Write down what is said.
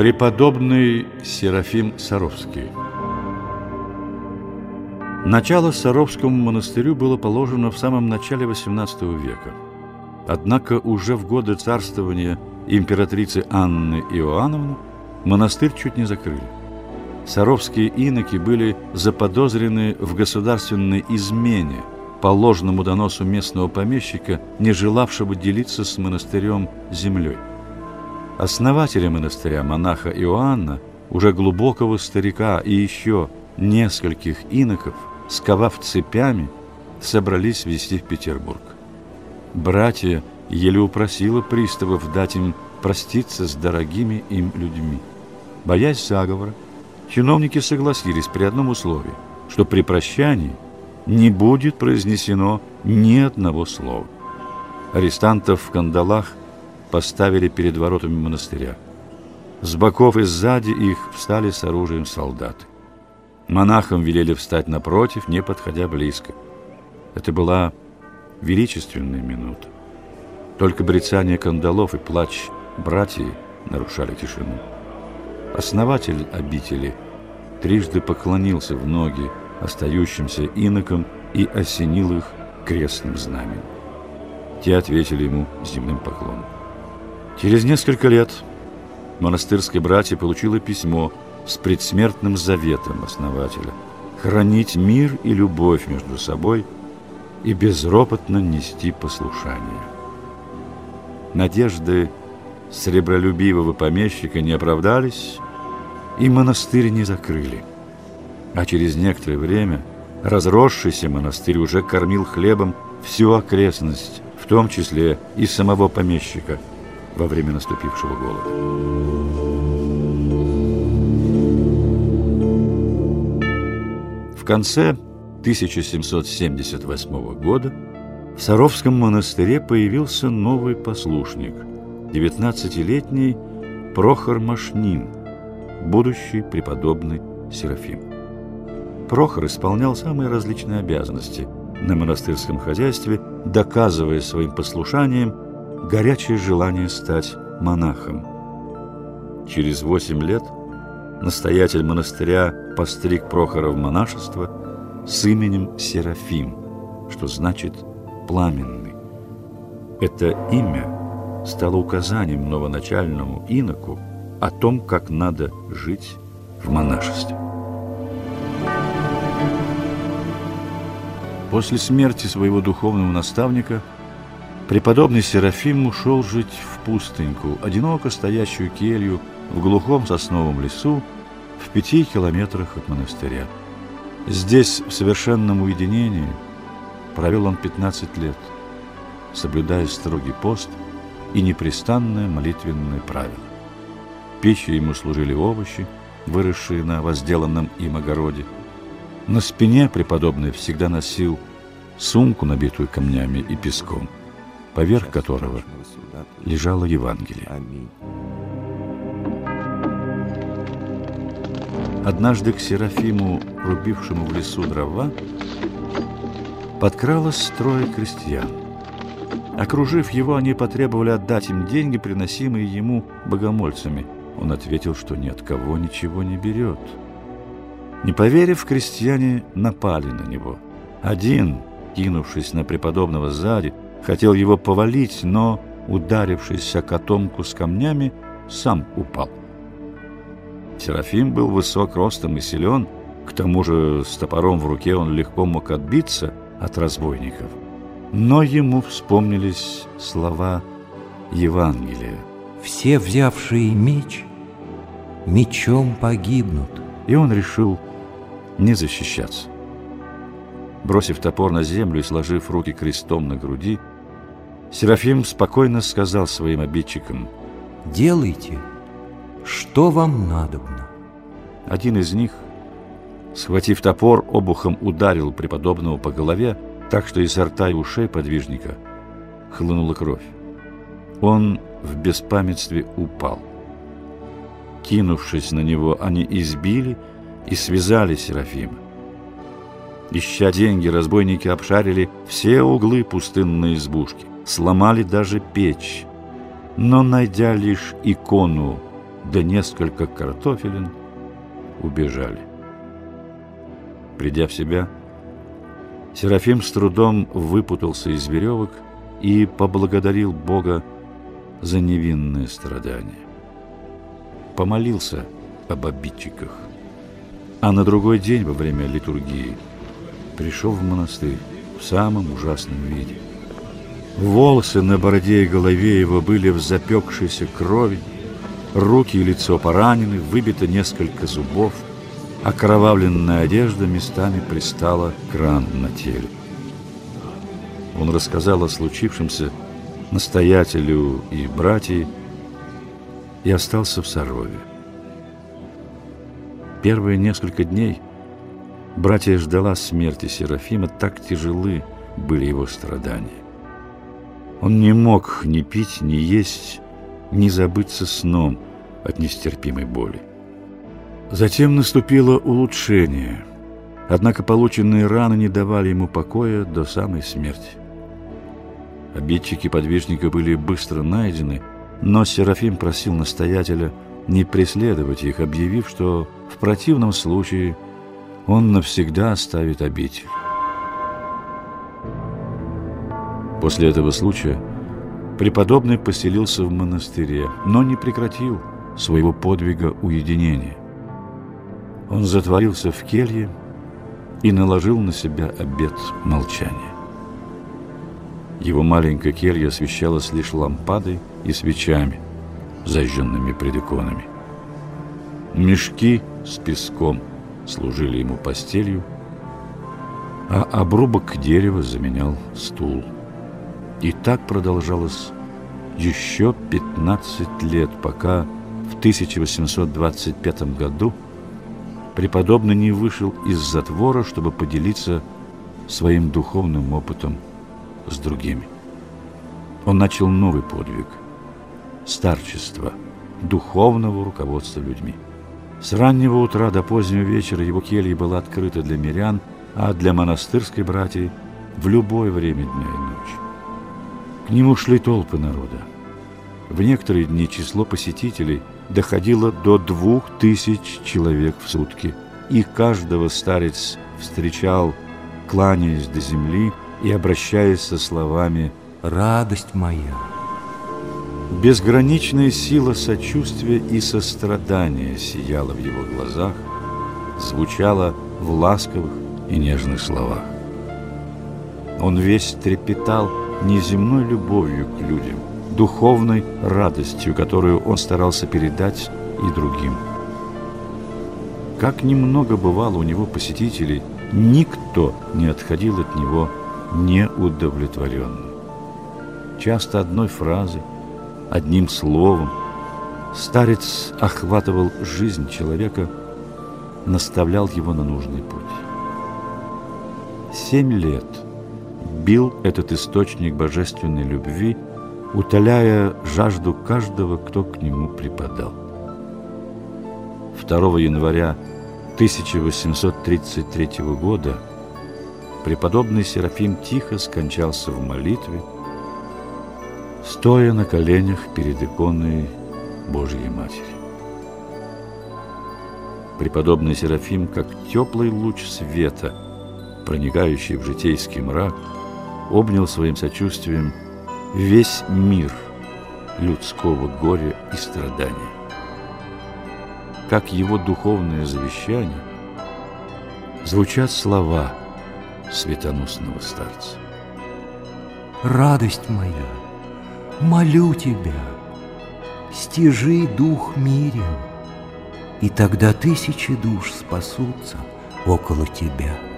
Преподобный Серафим Саровский Начало Саровскому монастырю было положено в самом начале XVIII века. Однако уже в годы царствования императрицы Анны Иоанновны монастырь чуть не закрыли. Саровские иноки были заподозрены в государственной измене по ложному доносу местного помещика, не желавшего делиться с монастырем землей. Основателя монастыря, монаха Иоанна, уже глубокого старика и еще нескольких иноков, сковав цепями, собрались везти в Петербург. Братья еле упросила приставов дать им проститься с дорогими им людьми. Боясь заговора, чиновники согласились при одном условии, что при прощании не будет произнесено ни одного слова. Арестантов в кандалах поставили перед воротами монастыря. С боков и сзади их встали с оружием солдаты. Монахам велели встать напротив, не подходя близко. Это была величественная минута. Только брецание кандалов и плач братьев нарушали тишину. Основатель обители трижды поклонился в ноги остающимся инокам и осенил их крестным знаменем. Те ответили ему земным поклоном. Через несколько лет монастырские братья получили письмо с предсмертным заветом основателя хранить мир и любовь между собой и безропотно нести послушание. Надежды сребролюбивого помещика не оправдались, и монастырь не закрыли. А через некоторое время разросшийся монастырь уже кормил хлебом всю окрестность, в том числе и самого помещика – во время наступившего голода. В конце 1778 года в Саровском монастыре появился новый послушник, 19-летний Прохор Машнин, будущий преподобный Серафим. Прохор исполнял самые различные обязанности на монастырском хозяйстве, доказывая своим послушанием горячее желание стать монахом. Через восемь лет настоятель монастыря постриг Прохора в монашество с именем Серафим, что значит «пламенный». Это имя стало указанием новоначальному иноку о том, как надо жить в монашестве. После смерти своего духовного наставника – Преподобный Серафим ушел жить в пустыньку, одиноко стоящую келью в глухом сосновом лесу в пяти километрах от монастыря. Здесь, в совершенном уединении, провел он 15 лет, соблюдая строгий пост и непрестанное молитвенное правило. Пищей ему служили овощи, выросшие на возделанном им огороде. На спине преподобный всегда носил сумку, набитую камнями и песком – поверх которого лежало Евангелие. Однажды к Серафиму, рубившему в лесу дрова, подкралось трое крестьян. Окружив его, они потребовали отдать им деньги, приносимые ему богомольцами. Он ответил, что ни от кого ничего не берет. Не поверив, крестьяне напали на него. Один, кинувшись на преподобного сзади, Хотел его повалить, но, ударившись о котомку с камнями, сам упал. Серафим был высок ростом и силен, к тому же с топором в руке он легко мог отбиться от разбойников. Но ему вспомнились слова Евангелия. «Все, взявшие меч, мечом погибнут». И он решил не защищаться. Бросив топор на землю и сложив руки крестом на груди, Серафим спокойно сказал своим обидчикам, «Делайте, что вам надобно». Один из них, схватив топор, обухом ударил преподобного по голове, так что из рта и ушей подвижника хлынула кровь. Он в беспамятстве упал. Кинувшись на него, они избили и связали Серафима. Ища деньги, разбойники обшарили все углы пустынной избушки сломали даже печь, но, найдя лишь икону да несколько картофелин, убежали. Придя в себя, Серафим с трудом выпутался из веревок и поблагодарил Бога за невинное страдание. Помолился об обидчиках. А на другой день во время литургии пришел в монастырь в самом ужасном виде. Волосы на бороде и голове его были в запекшейся крови, руки и лицо поранены, выбито несколько зубов, окровавленная одежда местами пристала к ран на теле. Он рассказал о случившемся настоятелю и братьям и остался в Сарове. Первые несколько дней братья ждала смерти Серафима, так тяжелы были его страдания. Он не мог ни пить, ни есть, ни забыться сном от нестерпимой боли. Затем наступило улучшение, однако полученные раны не давали ему покоя до самой смерти. Обидчики подвижника были быстро найдены, но Серафим просил настоятеля не преследовать их, объявив, что в противном случае он навсегда оставит обитель. После этого случая преподобный поселился в монастыре, но не прекратил своего подвига уединения. Он затворился в келье и наложил на себя обет молчания. Его маленькая келья освещалась лишь лампадой и свечами, зажженными пред иконами. Мешки с песком служили ему постелью, а обрубок дерева заменял стул. И так продолжалось еще 15 лет, пока в 1825 году преподобный не вышел из затвора, чтобы поделиться своим духовным опытом с другими. Он начал новый подвиг – старчество, духовного руководства людьми. С раннего утра до позднего вечера его келья была открыта для мирян, а для монастырской братьи – в любое время дня и ночи. К нему шли толпы народа. В некоторые дни число посетителей доходило до двух тысяч человек в сутки, и каждого старец встречал, кланяясь до земли и обращаясь со словами «Радость моя». Безграничная сила сочувствия и сострадания сияла в его глазах, звучала в ласковых и нежных словах. Он весь трепетал неземной любовью к людям, духовной радостью, которую он старался передать и другим. Как немного бывало у него посетителей, никто не отходил от него неудовлетворенным. Часто одной фразой, одним словом старец охватывал жизнь человека, наставлял его на нужный путь. Семь лет бил этот источник божественной любви, утоляя жажду каждого, кто к нему припадал. 2 января 1833 года преподобный Серафим тихо скончался в молитве, стоя на коленях перед иконой Божьей Матери. Преподобный Серафим, как теплый луч света, проникающий в житейский мрак, обнял своим сочувствием весь мир людского горя и страдания. Как его духовное завещание звучат слова светоносного старца. Радость моя, молю тебя, стяжи дух мирен, и тогда тысячи душ спасутся около тебя.